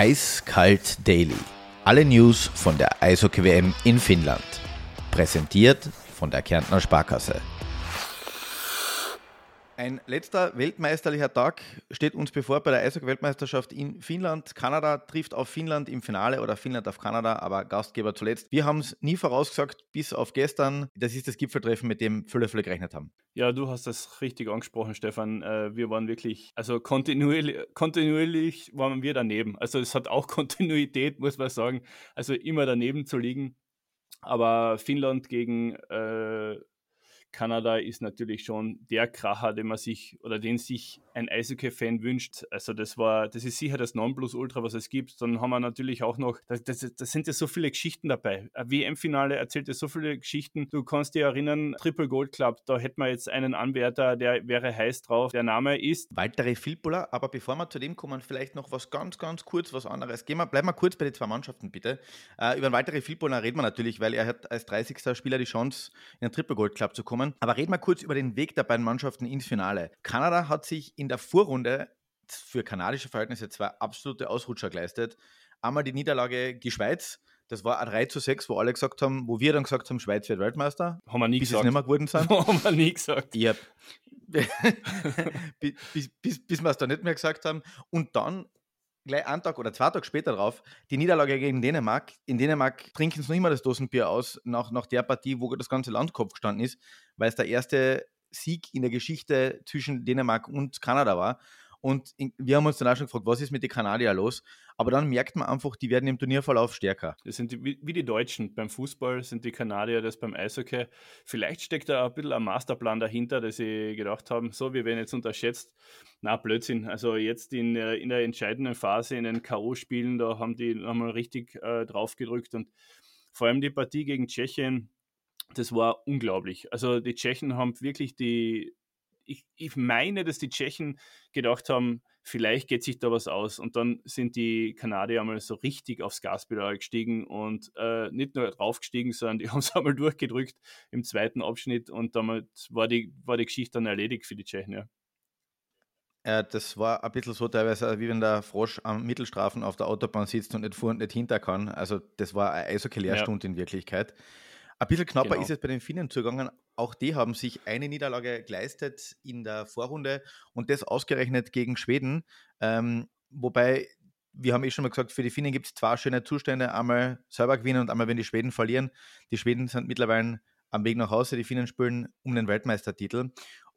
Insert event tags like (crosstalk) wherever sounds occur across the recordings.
Eiskalt Daily. Alle News von der Eishockey-WM in Finnland. Präsentiert von der Kärntner Sparkasse. Ein letzter weltmeisterlicher Tag steht uns bevor bei der Eishockey-Weltmeisterschaft in Finnland. Kanada trifft auf Finnland im Finale oder Finnland auf Kanada, aber Gastgeber zuletzt. Wir haben es nie vorausgesagt, bis auf gestern. Das ist das Gipfeltreffen, mit dem viele, viele gerechnet haben. Ja, du hast das richtig angesprochen, Stefan. Äh, wir waren wirklich, also kontinuierlich, kontinuierlich waren wir daneben. Also es hat auch (laughs) Kontinuität, muss man sagen. Also immer daneben zu liegen. Aber Finnland gegen äh, Kanada ist natürlich schon der Kracher, den man sich oder den sich ein Eishockey-Fan wünscht. Also das war, das ist sicher das Nonplusultra, was es gibt. Dann haben wir natürlich auch noch, da sind ja so viele Geschichten dabei. WM-Finale erzählt ja so viele Geschichten. Du kannst dir erinnern, Triple Gold Club, da hätten wir jetzt einen Anwärter, der wäre heiß drauf. Der Name ist Walter Filpula. Aber bevor wir zu dem kommen, vielleicht noch was ganz, ganz kurz, was anderes. Gehen wir, bleiben wir kurz bei den zwei Mannschaften, bitte. Äh, über Walter Filpula reden wir natürlich, weil er hat als 30. Spieler die Chance, in den Triple Gold Club zu kommen. Aber reden wir kurz über den Weg der beiden Mannschaften ins Finale. Kanada hat sich in der Vorrunde für kanadische Verhältnisse zwei absolute Ausrutscher geleistet. Einmal die Niederlage gegen Schweiz, das war ein 3 zu 6, wo alle gesagt haben, wo wir dann gesagt haben, Schweiz wird Weltmeister. Haben wir nie bis gesagt. es nicht mehr geworden sind. (laughs) haben wir nie gesagt. Ja. (laughs) bis, bis, bis, bis wir es da nicht mehr gesagt haben. Und dann gleich einen Tag oder zwei Tage später drauf, die Niederlage gegen Dänemark. In Dänemark trinken sie noch immer das Dosenbier aus, nach, nach der Partie, wo das ganze Land Kopf gestanden ist, weil es der erste Sieg in der Geschichte zwischen Dänemark und Kanada war. Und wir haben uns dann auch schon gefragt, was ist mit den Kanadiern los? Aber dann merkt man einfach, die werden im Turnierverlauf stärker. Das sind die, wie die Deutschen. Beim Fußball sind die Kanadier das beim Eishockey. Vielleicht steckt da ein bisschen ein Masterplan dahinter, dass sie gedacht haben, so, wir werden jetzt unterschätzt. Na, Blödsinn. Also jetzt in, in der entscheidenden Phase, in den K.O.-Spielen, da haben die nochmal richtig äh, drauf gedrückt. Und vor allem die Partie gegen Tschechien, das war unglaublich. Also die Tschechen haben wirklich die, ich, ich meine, dass die Tschechen gedacht haben, vielleicht geht sich da was aus. Und dann sind die Kanadier einmal so richtig aufs Gaspedal gestiegen und äh, nicht nur draufgestiegen, sondern die (laughs) haben es einmal durchgedrückt im zweiten Abschnitt und damit war die, war die Geschichte dann erledigt für die Tschechen. Ja. Äh, das war ein bisschen so teilweise, wie wenn der Frosch am Mittelstrafen auf der Autobahn sitzt und nicht vor und nicht hinter kann. Also das war eine Eishockey-Lehrstunde ja. in Wirklichkeit. Ein bisschen knapper genau. ist es bei den Finnen zugegangen. Auch die haben sich eine Niederlage geleistet in der Vorrunde und das ausgerechnet gegen Schweden. Ähm, wobei, wir haben eh schon mal gesagt, für die Finnen gibt es zwei schöne Zustände. Einmal selber gewinnen und einmal, wenn die Schweden verlieren. Die Schweden sind mittlerweile am Weg nach Hause. Die Finnen spielen um den Weltmeistertitel.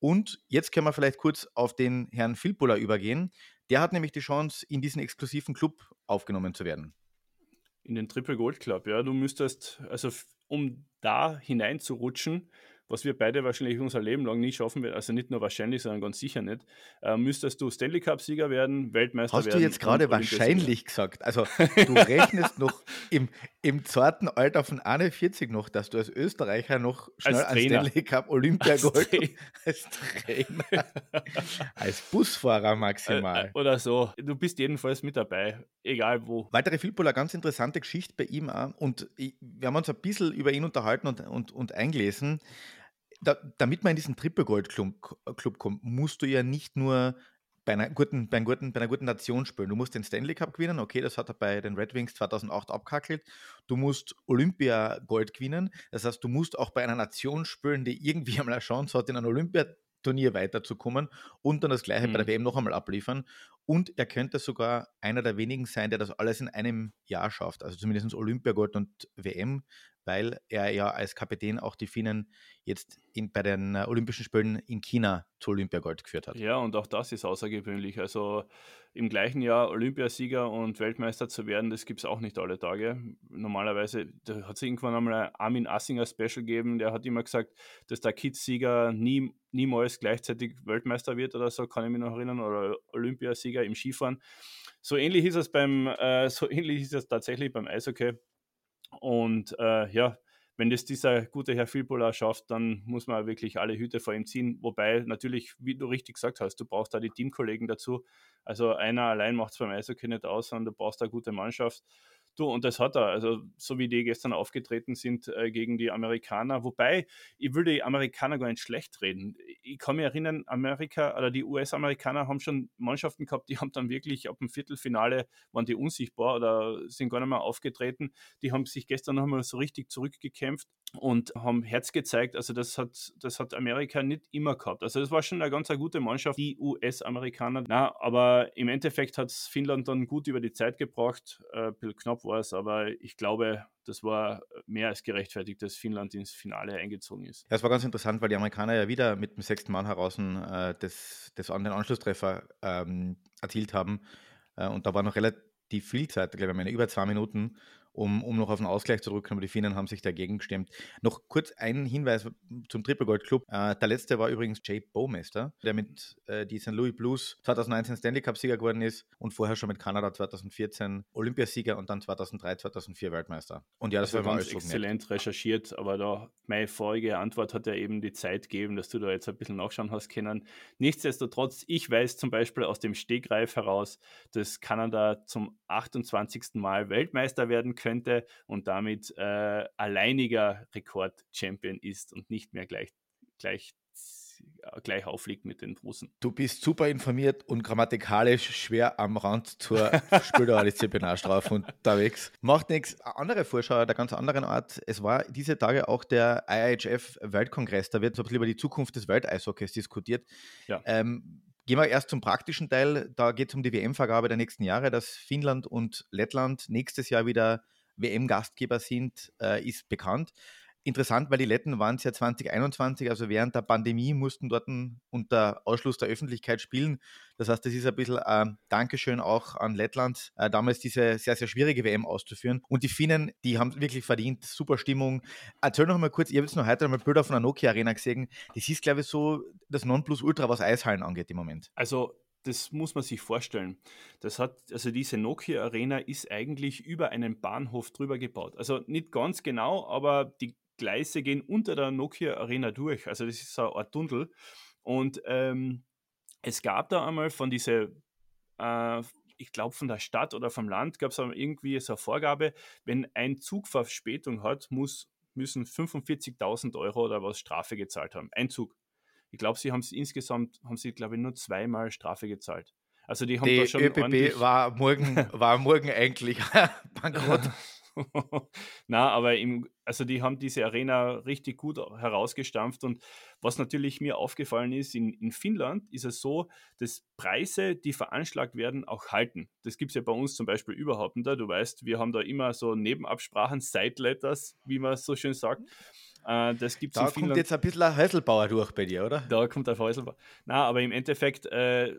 Und jetzt können wir vielleicht kurz auf den Herrn Filpula übergehen. Der hat nämlich die Chance, in diesen exklusiven Club aufgenommen zu werden. In den Triple Gold Club, ja. Du müsstest, also um da hineinzurutschen, was wir beide wahrscheinlich unser Leben lang nie schaffen werden, also nicht nur wahrscheinlich, sondern ganz sicher nicht, äh, müsstest du Stanley Cup-Sieger werden, Weltmeister Hast werden. Hast du jetzt gerade wahrscheinlich gesagt? Also du (laughs) rechnest noch im, im zarten Alter von 41 noch, dass du als Österreicher noch schnell als Stanley Cup Olympiagold als, Tra (laughs) als Trainer, als Busfahrer maximal. Äh, oder so. Du bist jedenfalls mit dabei, egal wo. Weitere Filpol, ganz interessante Geschichte bei ihm auch. Und wir haben uns ein bisschen über ihn unterhalten und, und, und eingelesen da, damit man in diesen Triple Gold Club, Club kommt, musst du ja nicht nur bei einer, guten, bei, einer guten, bei einer guten Nation spielen. Du musst den Stanley Cup gewinnen, okay, das hat er bei den Red Wings 2008 abkackelt. Du musst Olympia Gold gewinnen, das heißt, du musst auch bei einer Nation spielen, die irgendwie (laughs) einmal eine Chance hat, in ein Olympiaturnier weiterzukommen und dann das gleiche mhm. bei der mhm. WM noch einmal abliefern. Und er könnte sogar einer der wenigen sein, der das alles in einem Jahr schafft. Also zumindest Olympiagold und WM, weil er ja als Kapitän auch die Finnen jetzt in, bei den Olympischen Spielen in China zu Olympiagold geführt hat. Ja, und auch das ist außergewöhnlich. Also im gleichen Jahr Olympiasieger und Weltmeister zu werden, das gibt es auch nicht alle Tage. Normalerweise, hat es irgendwann einmal Armin Assinger Special gegeben, der hat immer gesagt, dass der Kids-Sieger nie, niemals gleichzeitig Weltmeister wird oder so, kann ich mich noch erinnern, oder Olympiasieger im Skifahren. So ähnlich ist es beim, äh, (laughs) so ähnlich ist es tatsächlich beim Eishockey. Und äh, ja, wenn das dieser gute Herr Filpola schafft, dann muss man wirklich alle Hüte vor ihm ziehen. Wobei natürlich, wie du richtig gesagt hast, du brauchst da die Teamkollegen dazu. Also einer allein macht es beim Eishockey nicht aus, sondern du brauchst eine gute Mannschaft. Du, und das hat er, also so wie die gestern aufgetreten sind äh, gegen die Amerikaner, wobei ich will die Amerikaner gar nicht schlecht reden. Ich kann mich erinnern, Amerika oder die US-Amerikaner haben schon Mannschaften gehabt, die haben dann wirklich ab dem Viertelfinale waren die unsichtbar oder sind gar nicht mehr aufgetreten. Die haben sich gestern noch mal so richtig zurückgekämpft und haben Herz gezeigt. Also das hat, das hat Amerika nicht immer gehabt. Also das war schon eine ganz eine gute Mannschaft, die US-Amerikaner. Na, aber im Endeffekt hat es Finnland dann gut über die Zeit gebracht. Äh, knapp war es, aber ich glaube, das war mehr als gerechtfertigt, dass Finnland ins Finale eingezogen ist. Ja, es war ganz interessant, weil die Amerikaner ja wieder mit dem sechsten Mann heraus äh, das, das den Anschlusstreffer ähm, erzielt haben. Äh, und da war noch relativ viel Zeit, glaube ich, meine, über zwei Minuten um, um noch auf den Ausgleich zu rücken, aber die Finnen haben sich dagegen gestemmt. Noch kurz einen Hinweis zum Triple Gold Club. Äh, der letzte war übrigens Jay Bowmester, der mit äh, die St. Louis Blues 2019 Stanley Cup Sieger geworden ist und vorher schon mit Kanada 2014 Olympiasieger und dann 2003, 2004 Weltmeister. Und ja, das also war ganz exzellent nett. recherchiert, aber da meine vorige Antwort hat ja eben die Zeit gegeben, dass du da jetzt ein bisschen nachschauen hast können. Nichtsdestotrotz, ich weiß zum Beispiel aus dem Stegreif heraus, dass Kanada zum 28. Mal Weltmeister werden könnte könnte und damit äh, alleiniger Rekord-Champion ist und nicht mehr gleich, gleich gleich aufliegt mit den Russen. Du bist super informiert und grammatikalisch schwer am Rand zur (laughs) Spielerdisziplinarstrafe unterwegs. Macht nichts. Andere Vorschau der ganz anderen Art. Es war diese Tage auch der IHF Weltkongress. Da wird so ein bisschen über die Zukunft des Welteishockeys diskutiert. Ja. Ähm, Gehen wir erst zum praktischen Teil. Da geht es um die WM-Vergabe der nächsten Jahre, dass Finnland und Lettland nächstes Jahr wieder WM-Gastgeber sind, äh, ist bekannt. Interessant, weil die Letten waren es ja 2021, also während der Pandemie mussten dort unter Ausschluss der Öffentlichkeit spielen. Das heißt, das ist ein bisschen äh, Dankeschön auch an Lettland, äh, damals diese sehr, sehr schwierige WM auszuführen. Und die Finnen, die haben wirklich verdient, super Stimmung. Erzähl noch mal kurz, ihr habt jetzt noch heute einmal Bilder von der Nokia Arena gesehen. Das ist, glaube ich, so das Nonplusultra, was Eishallen angeht im Moment. Also das muss man sich vorstellen. Das hat, also diese Nokia Arena ist eigentlich über einen Bahnhof drüber gebaut. Also nicht ganz genau, aber die Gleise gehen unter der Nokia Arena durch. Also das ist so Art Tunnel. Und ähm, es gab da einmal von dieser, äh, ich glaube von der Stadt oder vom Land, gab es irgendwie so eine Vorgabe, wenn ein Zug Verspätung hat, muss, müssen 45.000 Euro oder was Strafe gezahlt haben. Ein Zug. Ich glaube, sie haben es insgesamt, haben sie, glaube ich, nur zweimal Strafe gezahlt. Also die haben die da schon ÖBB war morgen, (laughs) war morgen eigentlich (laughs) bankrott. (laughs) Na, aber im, also die haben diese Arena richtig gut herausgestampft und was natürlich mir aufgefallen ist, in, in Finnland ist es so, dass Preise, die veranschlagt werden, auch halten. Das gibt es ja bei uns zum Beispiel überhaupt nicht. Du weißt, wir haben da immer so Nebenabsprachen, Side Letters, wie man so schön sagt. Äh, das gibt's da kommt jetzt ein bisschen ein Häuselbauer durch bei dir, oder? Da kommt ein Häuselbauer. Na, aber im Endeffekt, äh,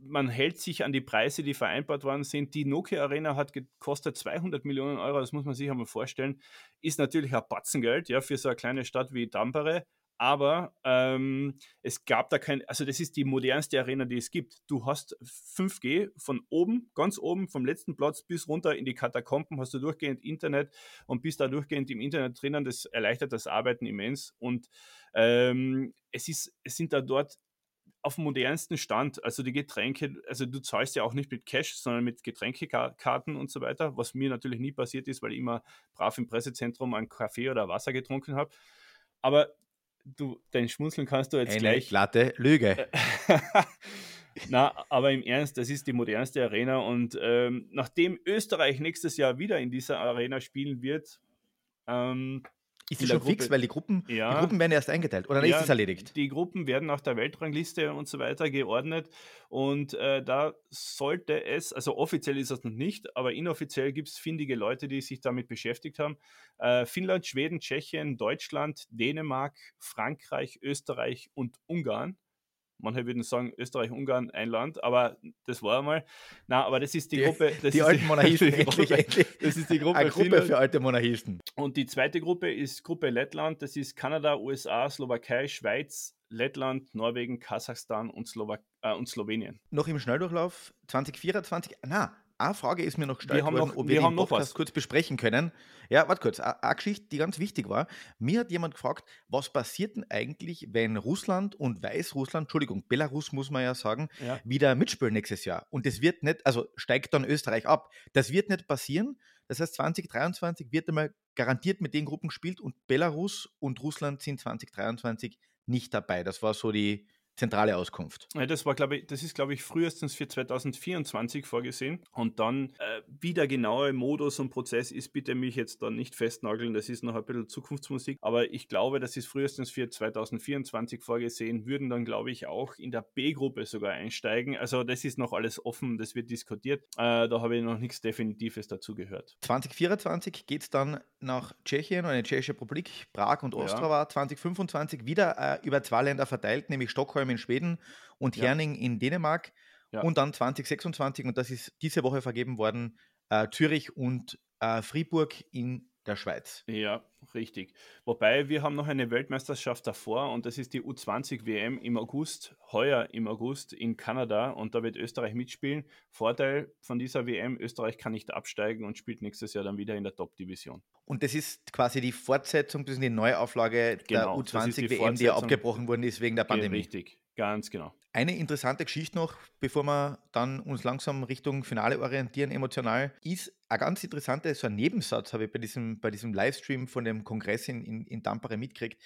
man hält sich an die Preise, die vereinbart worden sind. Die Nokia Arena hat gekostet 200 Millionen Euro, das muss man sich einmal vorstellen. Ist natürlich ein Batzengeld ja, für so eine kleine Stadt wie Tampere aber ähm, es gab da kein, also das ist die modernste Arena, die es gibt. Du hast 5G von oben, ganz oben, vom letzten Platz bis runter in die Katakomben, hast du durchgehend Internet und bist da durchgehend im Internet drinnen. Das erleichtert das Arbeiten immens und ähm, es, ist, es sind da dort auf dem modernsten Stand, also die Getränke, also du zahlst ja auch nicht mit Cash, sondern mit Getränkekarten und so weiter, was mir natürlich nie passiert ist, weil ich immer brav im Pressezentrum einen Kaffee oder Wasser getrunken habe. Aber du, dein Schmunzeln kannst du jetzt Eine gleich. glatte Lüge. (laughs) Na, aber im Ernst, das ist die modernste Arena und ähm, nachdem Österreich nächstes Jahr wieder in dieser Arena spielen wird, ähm, ist das schon Gruppe, fix, weil die Gruppen, ja, die Gruppen werden erst eingeteilt oder? Ja, ist es erledigt? Die Gruppen werden nach der Weltrangliste und so weiter geordnet. Und äh, da sollte es, also offiziell ist es noch nicht, aber inoffiziell gibt es findige Leute, die sich damit beschäftigt haben. Äh, Finnland, Schweden, Tschechien, Deutschland, Dänemark, Frankreich, Österreich und Ungarn manche würden sagen, Österreich, Ungarn, ein Land, aber das war einmal. Na, aber das ist die, die Gruppe. die alten die, Monarchisten, (laughs) die endlich, endlich. Das ist die Gruppe. Eine Gruppe für alte Monarchisten. Und die zweite Gruppe ist Gruppe Lettland. Das ist Kanada, USA, Slowakei, Schweiz, Lettland, Norwegen, Kasachstan und, Slowak äh, und Slowenien. Noch im Schnelldurchlauf 2024, na, eine Frage ist mir noch gestellt haben worden, noch- ob wir wir, haben den noch Podcast was. kurz besprechen können. Ja, warte kurz. Eine eine Geschichte, die ganz wichtig war. Mir hat jemand gefragt, was passiert denn eigentlich, wenn Russland und Weißrussland, Entschuldigung, Belarus muss man ja sagen, Ja. wieder mitspielen nächstes Jahr. Und das wird nicht, also steigt dann Österreich ab. Das wird nicht passieren. Das heißt, 2023 wird einmal garantiert mit den Gruppen gespielt und Belarus und Russland sind 2023 nicht dabei. Das war so die zentrale Auskunft. Ja, das war, glaube ich, das ist, glaube ich, frühestens für 2024 vorgesehen. Und dann, äh, wie der genaue Modus und Prozess ist, bitte mich jetzt dann nicht festnageln. Das ist noch ein bisschen Zukunftsmusik. Aber ich glaube, das ist frühestens für 2024 vorgesehen, würden dann, glaube ich, auch in der B-Gruppe sogar einsteigen. Also das ist noch alles offen, das wird diskutiert. Äh, da habe ich noch nichts Definitives dazu gehört. 2024 geht es dann nach Tschechien oder in die Tschechische Republik, Prag und Ja. Ostrava. 2025 wieder äh, über zwei Länder verteilt, nämlich Stockholm in Schweden und Ja. Herning in Dänemark. Ja. Und dann 2026, und das ist diese Woche vergeben worden, äh, Zürich und äh, Fribourg in der Schweiz. Ja, richtig. Wobei wir haben noch eine Weltmeisterschaft davor und das ist die U20 WM im August, heuer im August in Kanada und da wird Österreich mitspielen. Vorteil von dieser WM, Österreich kann nicht absteigen und spielt nächstes Jahr dann wieder in der Top-Division. Und das ist quasi die Fortsetzung, das ist die Neuauflage Genau, der ist die U20 WM, die ja abgebrochen worden ist wegen der Pandemie. Richtig, ganz genau. Eine interessante Geschichte noch, bevor wir dann uns langsam Richtung Finale orientieren, emotional, ist ein ganz interessanter, so ein Nebensatz habe ich bei diesem, bei diesem Livestream von dem Kongress in, in, in Tampere mitgekriegt.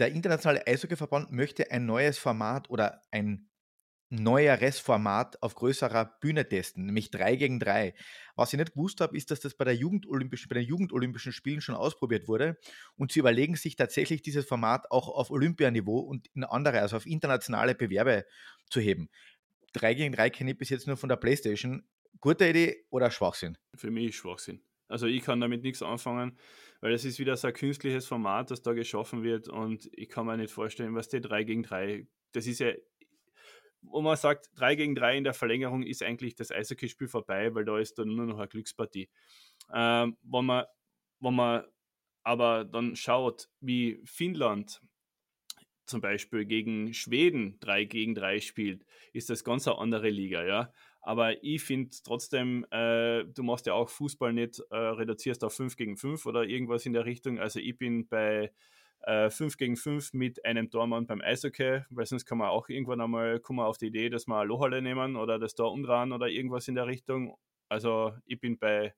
Der Internationale Eishockeyverband möchte ein neues Format oder ein neueres Format auf größerer Bühne testen, nämlich 3 gegen 3. Was ich nicht gewusst habe, ist, dass das bei, der Jugendolympischen, bei den Jugendolympischen Spielen schon ausprobiert wurde und sie überlegen sich tatsächlich dieses Format auch auf Olympianiveau und in andere, also auf internationale Bewerbe zu heben. 3 gegen 3 kenne ich bis jetzt nur von der Playstation. Gute Idee oder Schwachsinn? Für mich Schwachsinn. Also ich kann damit nichts anfangen, weil es ist wieder so ein künstliches Format, das da geschaffen wird und ich kann mir nicht vorstellen, was die 3 gegen 3, das ist ja, wo man sagt, 3 gegen 3 in der Verlängerung ist eigentlich das Eishockeyspiel vorbei, weil da ist dann nur noch eine Glückspartie. Ähm, wenn, man, wenn man aber dann schaut, wie Finnland zum Beispiel gegen Schweden 3 gegen 3 spielt, ist das ganz eine andere Liga, ja. Aber ich finde trotzdem, äh, du machst ja auch Fußball nicht, äh, reduzierst auf 5 gegen 5 oder irgendwas in der Richtung. Also ich bin bei äh, 5 gegen 5 mit einem Tormann beim Eishockey, weil sonst kann man auch irgendwann einmal kommen auf die Idee, dass wir Lohalle nehmen oder das Tor umdrehen oder irgendwas in der Richtung. Also ich bin bei,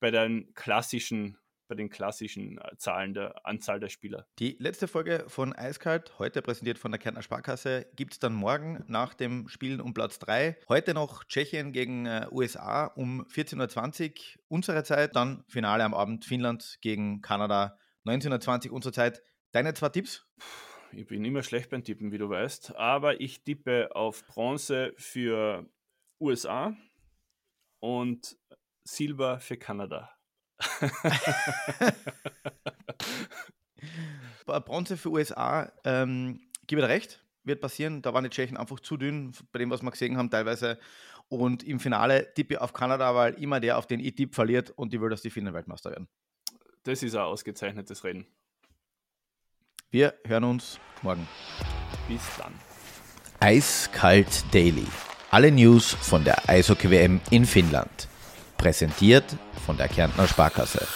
bei den klassischen, bei den klassischen äh, Zahlen der Anzahl der Spieler. Die letzte Folge von Eiskalt, heute präsentiert von der Kärntner Sparkasse, gibt es dann morgen nach dem Spielen um Platz 3. Heute noch Tschechien gegen äh, USA um 14.20 Uhr unsere Zeit, dann Finale am Abend Finnland gegen Kanada 19.20 Uhr unsere Zeit. Deine zwei Tipps? Ich bin immer schlecht beim Tippen, wie du weißt, aber ich tippe auf Bronze für USA und Silber für Kanada. (laughs) Bronze für USA, ähm, gebe dir recht, wird passieren. Da waren die Tschechen einfach zu dünn, bei dem, was wir gesehen haben, teilweise. Und im Finale tippe ich auf Kanada, weil immer der, auf den ich tippe, verliert und ich will, dass die Finnen Weltmeister werden. Das ist ein ausgezeichnetes Rennen. Wir hören uns morgen. Bis dann. Eiskalt Daily. Alle News von der Eishockey-WM in Finnland. Präsentiert von der Kärntner Sparkasse.